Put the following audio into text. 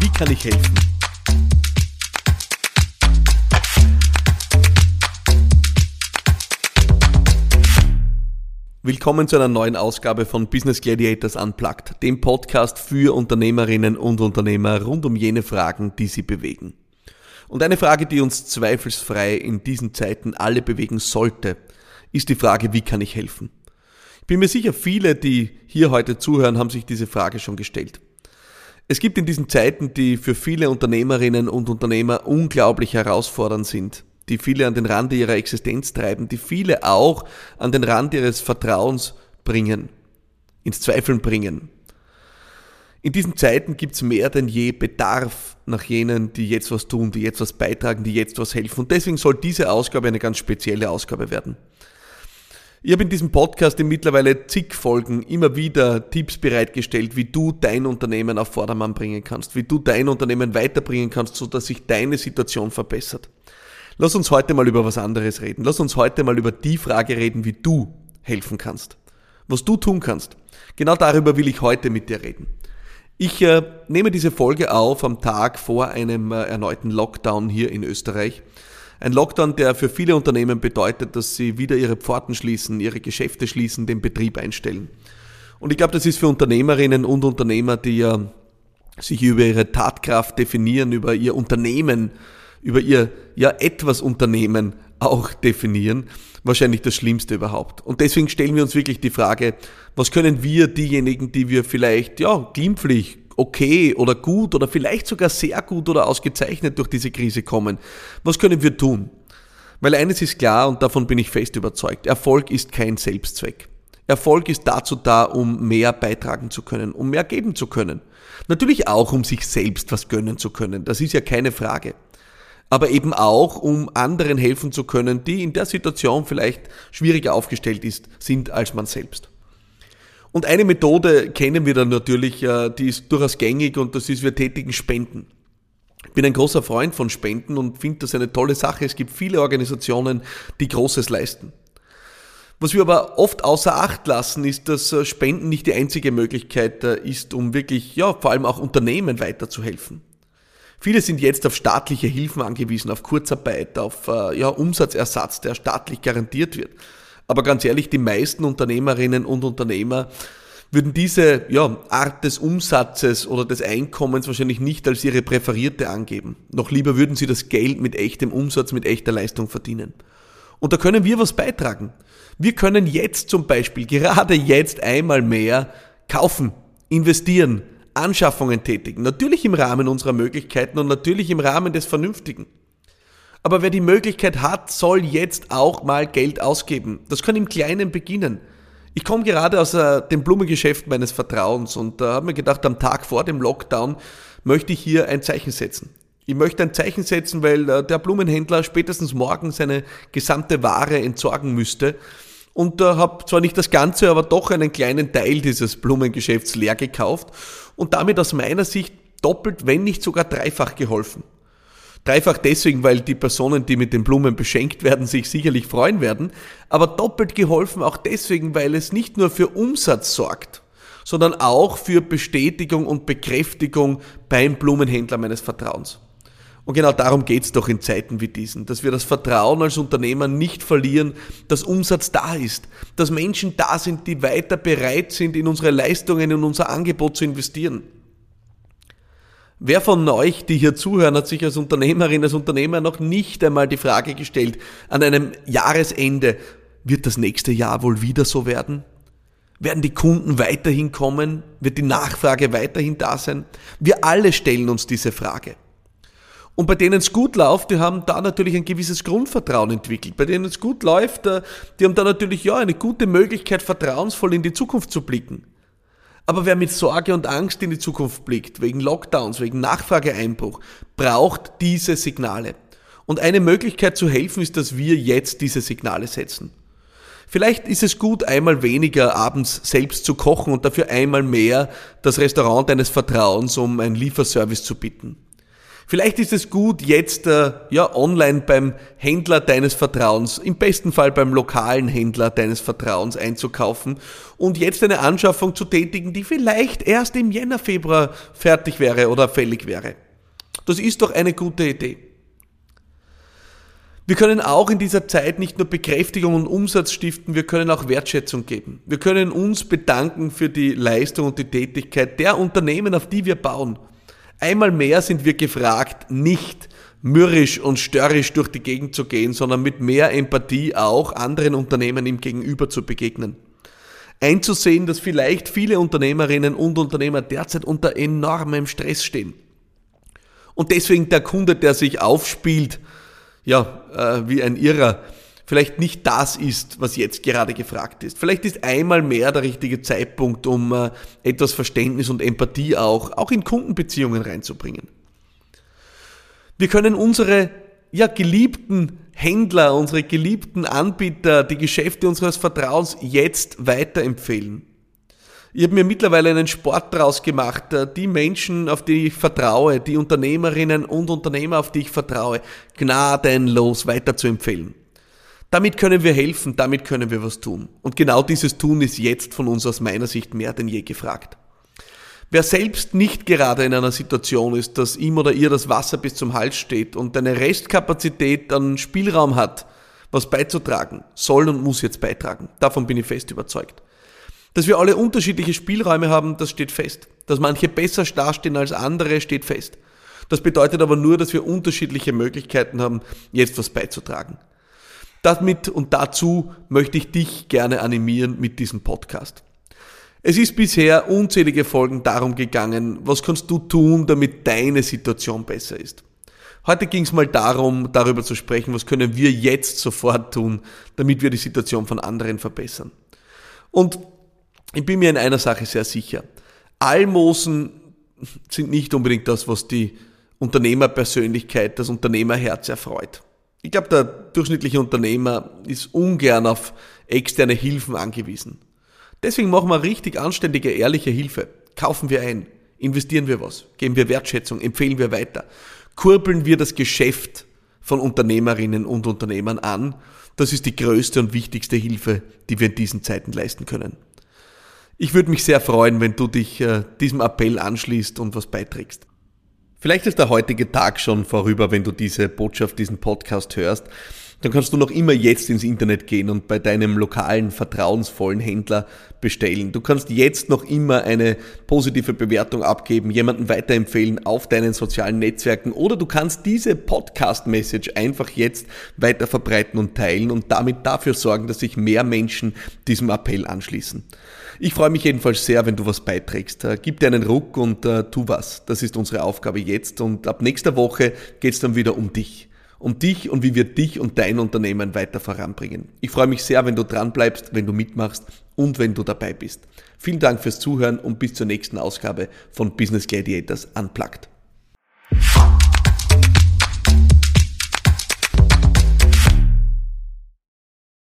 Wie kann ich helfen? Willkommen zu einer neuen Ausgabe von Business Gladiators Unplugged, dem Podcast für Unternehmerinnen und Unternehmer rund um jene Fragen, die sie bewegen. Und eine Frage, die uns zweifelsfrei in diesen Zeiten alle bewegen sollte, ist die Frage, wie kann ich helfen? Ich bin mir sicher, viele, die hier heute zuhören, haben sich diese Frage schon gestellt. Es gibt in diesen Zeiten, die für viele Unternehmerinnen und Unternehmer unglaublich herausfordernd sind, die viele an den Rande ihrer Existenz treiben, die viele auch an den Rand ihres Vertrauens bringen, ins Zweifeln bringen. In diesen Zeiten gibt es mehr denn je Bedarf nach jenen, die jetzt was tun, die jetzt was beitragen, die jetzt was helfen. Und deswegen soll diese Ausgabe eine ganz spezielle Ausgabe werden. Ich habe in diesem Podcast in mittlerweile zig Folgen immer wieder Tipps bereitgestellt, wie du dein Unternehmen auf Vordermann bringen kannst, wie du dein Unternehmen weiterbringen kannst, sodass sich deine Situation verbessert. Lass uns heute mal über was anderes reden. Lass uns heute mal über die Frage reden, wie du helfen kannst. Was du tun kannst. Genau darüber will ich heute mit dir reden. Ich äh, nehme diese Folge auf am Tag vor einem äh, erneuten Lockdown hier in Österreich. Ein Lockdown, der für viele Unternehmen bedeutet, dass sie wieder ihre Pforten schließen, ihre Geschäfte schließen, den Betrieb einstellen. Und ich glaube, das ist für Unternehmerinnen und Unternehmer, die ja sich über ihre Tatkraft definieren, über ihr Unternehmen über ihr ja etwas Unternehmen auch definieren, wahrscheinlich das Schlimmste überhaupt. Und deswegen stellen wir uns wirklich die Frage, was können wir diejenigen, die wir vielleicht ja glimpflich, okay oder gut oder vielleicht sogar sehr gut oder ausgezeichnet durch diese Krise kommen, was können wir tun? Weil eines ist klar und davon bin ich fest überzeugt, Erfolg ist kein Selbstzweck. Erfolg ist dazu da, um mehr beitragen zu können, um mehr geben zu können. Natürlich auch, um sich selbst was gönnen zu können, das ist ja keine Frage aber eben auch, um anderen helfen zu können, die in der Situation vielleicht schwieriger aufgestellt ist, sind als man selbst. Und eine Methode kennen wir dann natürlich, äh, die ist durchaus gängig und das ist, wir tätigen Spenden. Ich bin ein großer Freund von Spenden und finde das eine tolle Sache. Es gibt viele Organisationen, die Großes leisten. Was wir aber oft außer Acht lassen, ist, dass äh, Spenden nicht die einzige Möglichkeit äh, ist, um wirklich, ja, vor allem auch Unternehmen weiterzuhelfen. Viele sind jetzt auf staatliche Hilfen angewiesen, auf Kurzarbeit, auf ja, Umsatzersatz, der staatlich garantiert wird. Aber ganz ehrlich, die meisten Unternehmerinnen und Unternehmer würden diese ja, Art des Umsatzes oder des Einkommens wahrscheinlich nicht als ihre präferierte angeben. Noch lieber würden sie das Geld mit echtem Umsatz, mit echter Leistung verdienen. Und da können wir was beitragen. Wir können jetzt zum Beispiel, gerade jetzt einmal mehr kaufen, investieren, Anschaffungen tätigen. Natürlich im Rahmen unserer Möglichkeiten und natürlich im Rahmen des Vernünftigen. Aber wer die Möglichkeit hat, soll jetzt auch mal Geld ausgeben. Das kann im Kleinen beginnen. Ich komme gerade aus äh, dem Blumengeschäft meines Vertrauens und äh, habe mir gedacht, am Tag vor dem Lockdown möchte ich hier ein Zeichen setzen. Ich möchte ein Zeichen setzen, weil äh, der Blumenhändler spätestens morgen seine gesamte Ware entsorgen müsste und äh, habe zwar nicht das Ganze, aber doch einen kleinen Teil dieses Blumengeschäfts leer gekauft und damit aus meiner Sicht doppelt, wenn nicht sogar dreifach geholfen. Dreifach deswegen, weil die Personen, die mit den Blumen beschenkt werden, sich sicherlich freuen werden, aber doppelt geholfen auch deswegen, weil es nicht nur für Umsatz sorgt, sondern auch für Bestätigung und Bekräftigung beim Blumenhändler meines Vertrauens. Und genau darum geht es doch in Zeiten wie diesen, dass wir das Vertrauen als Unternehmer nicht verlieren, dass Umsatz da ist, dass Menschen da sind, die weiter bereit sind, in unsere Leistungen, in unser Angebot zu investieren. Wer von euch, die hier zuhören, hat sich als Unternehmerin, als Unternehmer noch nicht einmal die Frage gestellt, an einem Jahresende, wird das nächste Jahr wohl wieder so werden? Werden die Kunden weiterhin kommen? Wird die Nachfrage weiterhin da sein? Wir alle stellen uns diese Frage. Und bei denen es gut läuft, die haben da natürlich ein gewisses Grundvertrauen entwickelt. Bei denen es gut läuft, äh, die haben da natürlich ja eine gute Möglichkeit, vertrauensvoll in die Zukunft zu blicken. Aber wer mit Sorge und Angst in die Zukunft blickt, wegen Lockdowns, wegen Nachfrageeinbruch, braucht diese Signale. Und eine Möglichkeit zu helfen ist, dass wir jetzt diese Signale setzen. Vielleicht ist es gut, einmal weniger abends selbst zu kochen und dafür einmal mehr das Restaurant deines Vertrauens um einen Lieferservice zu bitten. Vielleicht ist es gut, jetzt äh, ja online beim Händler deines Vertrauens, im besten Fall beim lokalen Händler deines Vertrauens einzukaufen und jetzt eine Anschaffung zu tätigen, die vielleicht erst im Jänner, Februar fertig wäre oder fällig wäre. Das ist doch eine gute Idee. Wir können auch in dieser Zeit nicht nur Bekräftigung und Umsatz stiften, wir können auch Wertschätzung geben. Wir können uns bedanken für die Leistung und die Tätigkeit der Unternehmen, auf die wir bauen. Einmal mehr sind wir gefragt, nicht mürrisch und störrisch durch die Gegend zu gehen, sondern mit mehr Empathie auch anderen Unternehmen im Gegenüber zu begegnen. Einzusehen, dass vielleicht viele Unternehmerinnen und Unternehmer derzeit unter enormem Stress stehen. Und deswegen der Kunde, der sich aufspielt, ja, äh, wie ein Irrer, vielleicht nicht das ist, was jetzt gerade gefragt ist. Vielleicht ist einmal mehr der richtige Zeitpunkt, um äh, etwas Verständnis und Empathie auch, auch in Kundenbeziehungen reinzubringen. Wir können unsere ja, geliebten Händler, unsere geliebten Anbieter, die Geschäfte unseres Vertrauens jetzt weiterempfehlen. Ich habe mir mittlerweile einen Sport draus gemacht, äh, die Menschen, auf die ich vertraue, die Unternehmerinnen und Unternehmer, auf die ich vertraue, gnadenlos weiterzuempfehlen. Damit können wir helfen, damit können wir was tun. Und genau dieses Tun ist jetzt von uns aus meiner Sicht mehr denn je gefragt. Wer selbst nicht gerade in einer Situation ist, dass ihm oder ihr das Wasser bis zum Hals steht und eine Restkapazität an Spielraum hat, was beizutragen, soll und muss jetzt beitragen. Davon bin ich fest überzeugt. Dass wir alle unterschiedliche Spielräume haben, das steht fest. Dass manche besser dastehen als andere, steht fest. Das bedeutet aber nur, dass wir unterschiedliche Möglichkeiten haben, jetzt was beizutragen. Damit und dazu möchte ich dich gerne animieren mit diesem Podcast. Es ist bisher unzählige Folgen darum gegangen, was kannst du tun, damit deine Situation besser ist. Heute ging es mal darum, darüber zu sprechen, was können wir jetzt sofort tun, damit wir die Situation von anderen verbessern. Und ich bin mir in einer Sache sehr sicher. Almosen sind nicht unbedingt das, was die Unternehmerpersönlichkeit, das Unternehmerherz erfreut. Ich glaube, der durchschnittliche Unternehmer ist ungern auf externe Hilfen angewiesen. Deswegen machen wir richtig anständige, ehrliche Hilfe. Kaufen wir ein, investieren wir was, geben wir Wertschätzung, empfehlen wir weiter, kurbeln wir das Geschäft von Unternehmerinnen und Unternehmern an. Das ist die größte und wichtigste Hilfe, die wir in diesen Zeiten leisten können. Ich würde mich sehr freuen, wenn du dich äh, diesem Appell anschließt und was beiträgst. Vielleicht ist der heutige Tag schon vorüber, wenn du diese Botschaft, diesen Podcast hörst. Dann kannst du noch immer jetzt ins Internet gehen und bei deinem lokalen, vertrauensvollen Händler bestellen. Du kannst jetzt noch immer eine positive Bewertung abgeben, jemanden weiterempfehlen auf deinen sozialen Netzwerken oder du kannst diese Podcast-Message einfach jetzt weiter verbreiten und teilen und damit dafür sorgen, dass sich mehr Menschen diesem Appell anschließen. Ich freue mich jedenfalls sehr, wenn du was beiträgst. Äh, gib dir einen Ruck und uh, tu was. Das ist unsere Aufgabe jetzt. Und ab nächster Woche geht es dann wieder um dich. Um dich und wie wir dich und dein Unternehmen weiter voranbringen. Ich freue mich sehr, wenn du dran bleibst, wenn du mitmachst und wenn du dabei bist. Vielen Dank fürs Zuhören und bis zur nächsten Ausgabe von Business Gladiators Unplugged.